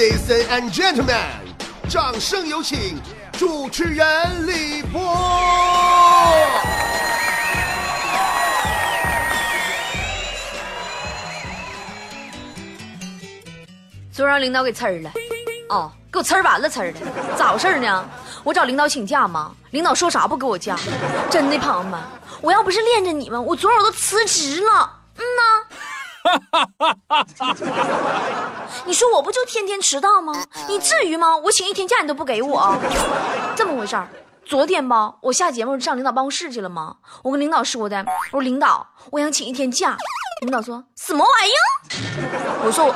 Ladies and gentlemen，掌声有请主持人李波。昨儿让领导给呲儿了，哦，给我呲完了呲的，咋回事呢？我找领导请假吗？领导说啥不给我假？真的，朋友们，我要不是恋着你们，我昨儿我都辞职了。嗯呐。你说我不就天天迟到吗？你至于吗？我请一天假你都不给我，这么回事儿。昨天吧，我下节目上领导办公室去了吗？我跟领导说的，我说领导，我想请一天假。领导说什么玩意儿？我说我。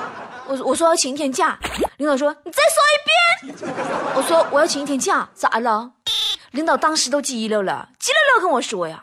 我说要请一天假，领导说你再说一遍。我说我要请一天假，咋了？领导当时都急溜了，急溜溜跟我说呀。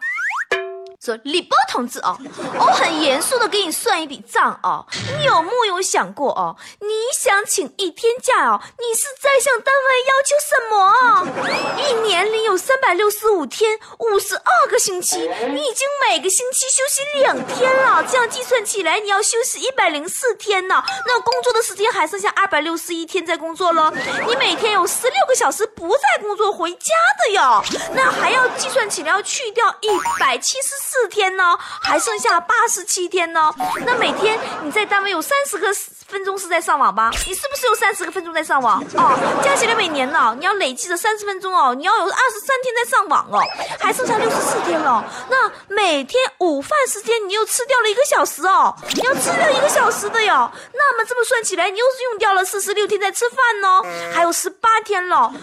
说李波同志哦，我很严肃的给你算一笔账哦，你有木有想过哦？你想请一天假哦？你是在向单位要求什么？一年里有三百六十五天，五十二个星期，你已经每个星期休息两天了，这样计算起来你要休息一百零四天呢。那工作的时间还剩下二百六十一天在工作了，你每天有十六个小时不在工作回家的哟，那还要计算起来要去掉一百七十。四四天呢，还剩下八十七天呢。那每天你在单位有三十个分钟是在上网吧？你是不是有三十个分钟在上网？哦，加起来每年呢，你要累计的三十分钟哦，你要有二十三天在上网哦，还剩下六十四天了。那每天午饭时间你又吃掉了一个小时哦，你要吃掉一个小时的哟。那么这么算起来，你又是用掉了四十六天在吃饭呢，还有十八天了。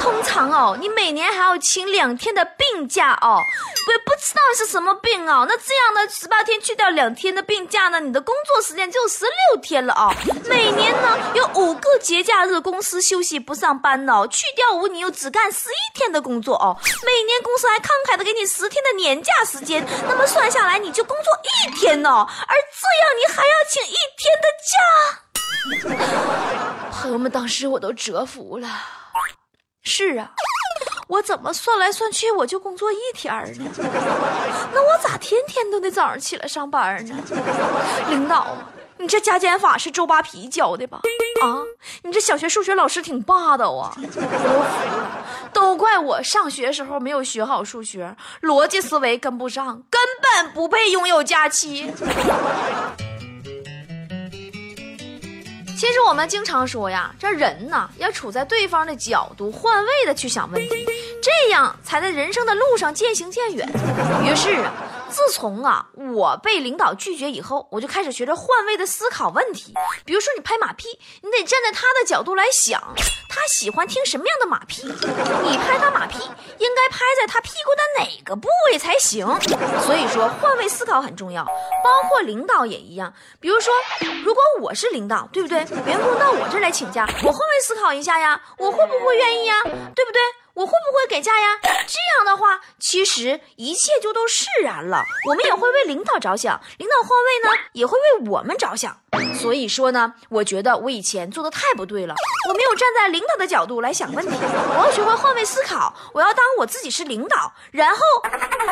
通常哦，你每年还要请两天的病假哦，我也不知道是什么。病啊，那这样呢？十八天去掉两天的病假呢？你的工作时间就十六天了啊！每年呢有五个节假日，公司休息不上班呢，去掉五，你又只干十一天的工作哦。每年公司还慷慨的给你十天的年假时间，那么算下来你就工作一天呢，而这样你还要请一天的假。朋友们，当时我都折服了。是啊。我怎么算来算去，我就工作一天呢？那我咋天天都得早上起来上班呢？领导，你这加减法是周扒皮教的吧？啊，你这小学数学老师挺霸道啊！都怪我上学时候没有学好数学，逻辑思维跟不上，根本不配拥有假期。其实我们经常说呀，这人呢要处在对方的角度，换位的去想问题，这样才在人生的路上渐行渐远。于是啊。自从啊，我被领导拒绝以后，我就开始学着换位的思考问题。比如说，你拍马屁，你得站在他的角度来想，他喜欢听什么样的马屁？你拍他马屁，应该拍在他屁股的哪个部位才行？所以说，换位思考很重要，包括领导也一样。比如说，如果我是领导，对不对？员工到我这来请假，我换位思考一下呀，我会不会愿意呀？对不对？我会不会给假呀？这样的话，其实一切就都释然了。我们也会为领导着想，领导换位呢，也会为我们着想。所以说呢，我觉得我以前做的太不对了，我没有站在领导的角度来想问题。我要学会换位思考，我要当我自己是领导，然后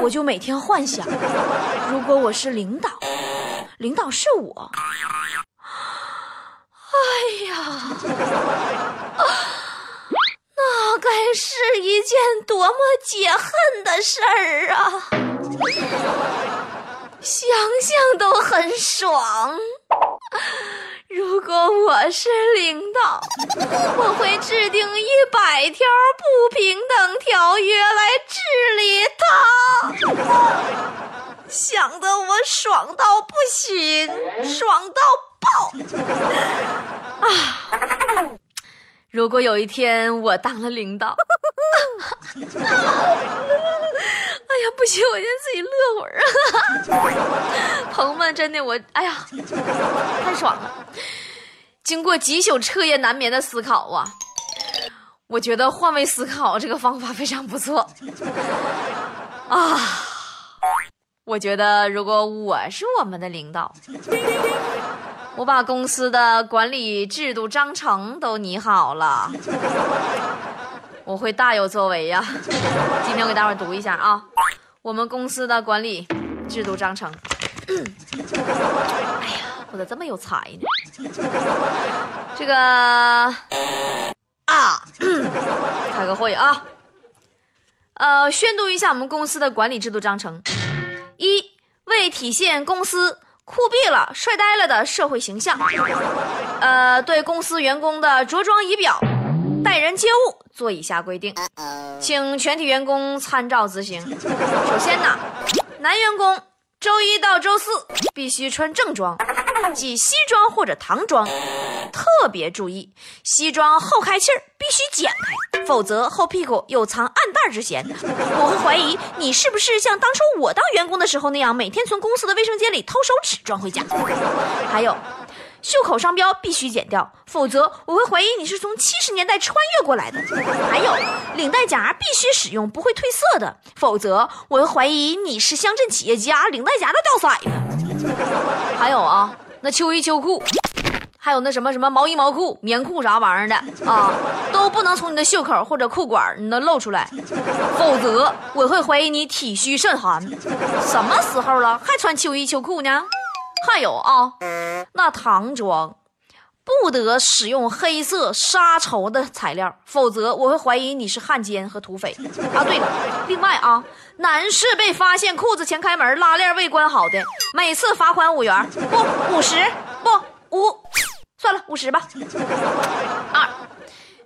我就每天幻想，如果我是领导，领导是我，哎呀。那 该是一件多么解恨的事儿啊！想想都很爽。如果我是领导，我会制定一百条不平等条约来治理他。想得我爽到不行，爽到爆！如果有一天我当了领导，哎呀，不行，我先自己乐会儿啊！朋友们，真的，我哎呀，太爽了！经过几宿彻夜难眠的思考啊，我觉得换位思考这个方法非常不错啊！我觉得如果我是我们的领导。我把公司的管理制度章程都拟好了，我会大有作为呀！今天我给大伙读一下啊，我们公司的管理制度章程。哎呀，我咋这么有才呢？这个啊，开个会啊，呃，宣读一下我们公司的管理制度章程。一，为体现公司酷毙了、帅呆了的社会形象，呃，对公司员工的着装仪表、待人接物做以下规定，请全体员工参照执行。首先呢，男员工周一到周四必须穿正装。系西装或者唐装，特别注意，西装后开气儿必须剪开，否则后屁股有藏暗袋之嫌。我会怀疑你是不是像当初我当员工的时候那样，每天从公司的卫生间里偷手纸装回家。还有，袖口商标必须剪掉，否则我会怀疑你是从七十年代穿越过来的。还有，领带夹必须使用，不会褪色的，否则我会怀疑你是乡镇企业家，领带夹都掉色了。还有啊。那秋衣秋裤，还有那什么什么毛衣毛裤、棉裤啥玩意儿的啊，都不能从你的袖口或者裤管你能露出来，否则我会怀疑你体虚甚寒。什么时候了还穿秋衣秋裤呢？还有啊，那唐装不得使用黑色纱绸的材料，否则我会怀疑你是汉奸和土匪。啊，对了，另外啊。男士被发现裤子前开门、拉链未关好的，每次罚款五元，不五十，不五，算了五十吧。二，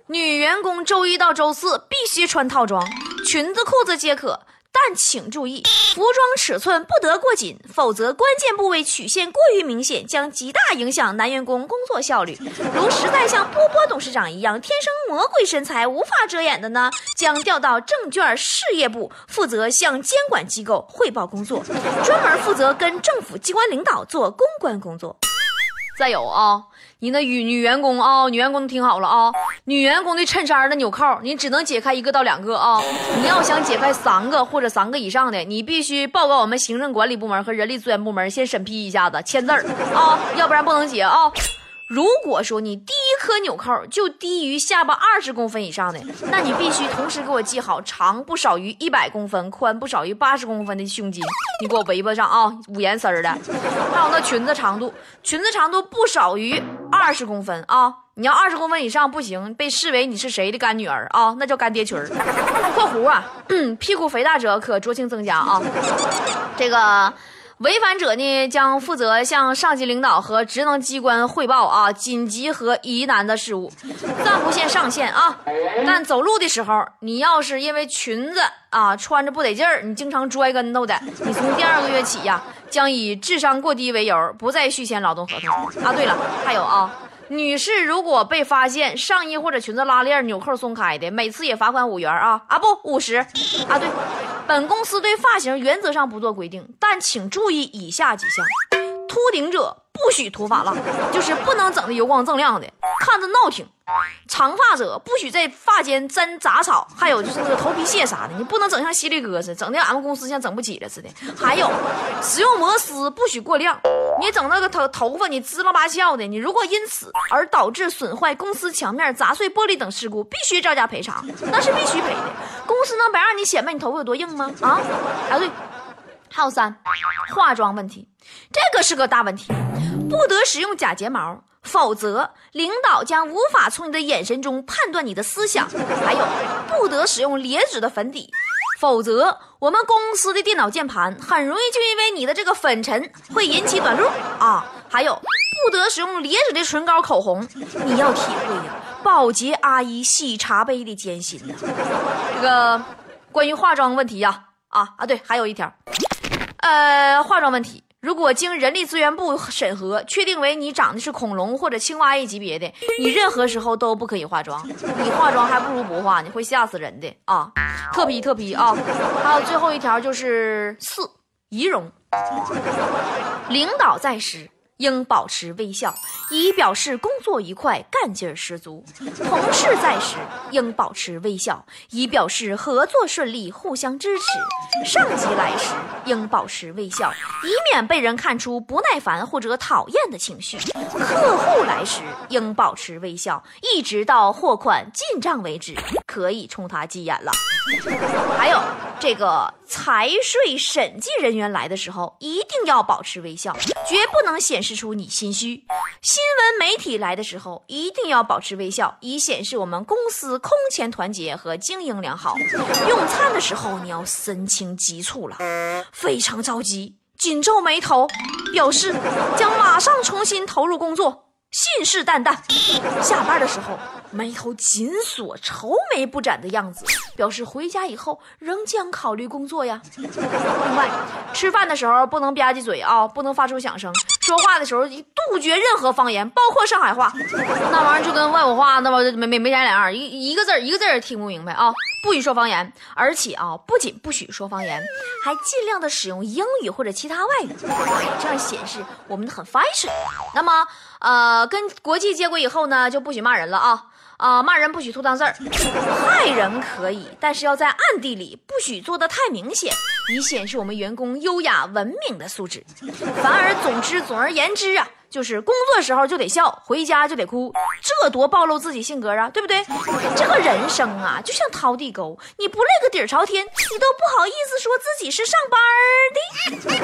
女员工周一到周四必须穿套装，裙子裤子皆可。但请注意，服装尺寸不得过紧，否则关键部位曲线过于明显，将极大影响男员工工作效率。如实在像波波董事长一样，天生魔鬼身材无法遮掩的呢，将调到证券事业部，负责向监管机构汇报工作，专门负责跟政府机关领导做公关工作。再有啊。你那女女员工啊，女员工听好了啊，女员工的衬衫的纽扣，你只能解开一个到两个啊。你要想解开三个或者三个以上的，你必须报告我们行政管理部门和人力资源部门，先审批一下子，签字儿啊，要不然不能解啊。如果说你第一颗纽扣就低于下巴二十公分以上的，那你必须同时给我系好长不少于一百公分、宽不少于八十公分的胸襟，你给我围脖上啊，五颜丝的。还有那裙子长度，裙子长度不少于二十公分啊，你要二十公分以上不行，被视为你是谁的干女儿啊，那叫干爹裙儿。括弧啊，屁股肥大者可酌情增加啊，这个。违反者呢，将负责向上级领导和职能机关汇报啊紧急和疑难的事务，暂不限上限啊。但走路的时候，你要是因为裙子啊穿着不得劲儿，你经常摔跟头的，你从第二个月起呀，将以智商过低为由，不再续签劳动合同啊。对了，还有啊。女士，如果被发现上衣或者裙子拉链纽扣松开的，每次也罚款五元啊。啊不五十。啊对，本公司对发型原则上不做规定，但请注意以下几项：秃顶者不许涂发蜡，就是不能整的油光锃亮的，看着闹挺。长发者不许在发间沾杂草，还有就是那个头皮屑啥的，你不能整像犀利哥似的，整的俺们公司像整不起了似的。还有，使用摩丝不许过量，你整那个头头发你滋啦吧翘的，你如果因此而导致损坏公司墙面、砸碎玻璃等事故，必须照价赔偿，那是必须赔的。公司能白让你显摆你头发有多硬吗？啊？啊对，还有三，化妆问题，这个是个大问题，不得使用假睫毛。否则，领导将无法从你的眼神中判断你的思想。还有，不得使用劣质的粉底，否则我们公司的电脑键盘很容易就因为你的这个粉尘会引起短路啊。还有，不得使用劣质的唇膏、口红。你要体会呀，保洁阿姨洗茶杯的艰辛呐。这个关于化妆问题呀，啊啊，对，还有一条，呃，化妆问题。如果经人力资源部审核，确定为你长得是恐龙或者青蛙一级别的，你任何时候都不可以化妆。你化妆还不如不化，你会吓死人的啊！特批特批啊！还有最后一条就是四仪容，领导在时。应保持微笑，以表示工作愉快、干劲儿十足；同事在时，应保持微笑，以表示合作顺利、互相支持；上级来时，应保持微笑，以免被人看出不耐烦或者讨厌的情绪；客户来时，应保持微笑，一直到货款进账为止。可以冲他急眼了。还有这个财税审计人员来的时候，一定要保持微笑，绝不能显示出你心虚。新闻媒体来的时候，一定要保持微笑，以显示我们公司空前团结和经营良好。用餐的时候，你要神情急促了，非常着急，紧皱眉头，表示将马上重新投入工作。信誓旦旦，下班的时候眉头紧锁、愁眉不展的样子，表示回家以后仍将考虑工作呀。另外，吃饭的时候不能吧唧嘴啊，不能发出响声；说话的时候杜绝任何方言，包括上海话，那玩意儿就跟外国话那玩意儿没没没啥两样，一一个字儿一个字儿也听不明白啊。不许说方言，而且啊，不仅不许说方言，还尽量的使用英语或者其他外语，这样显示我们很 fashion。那么，呃，跟国际接轨以后呢，就不许骂人了啊啊，骂人不许吐脏字儿，害人可以，但是要在暗地里，不许做的太明显，以显示我们员工优雅文明的素质。反而，总之，总而言之啊。就是工作时候就得笑，回家就得哭，这多暴露自己性格啊，对不对？这个人生啊，就像掏地沟，你不累个底儿朝天，你都不好意思说自己是上班的。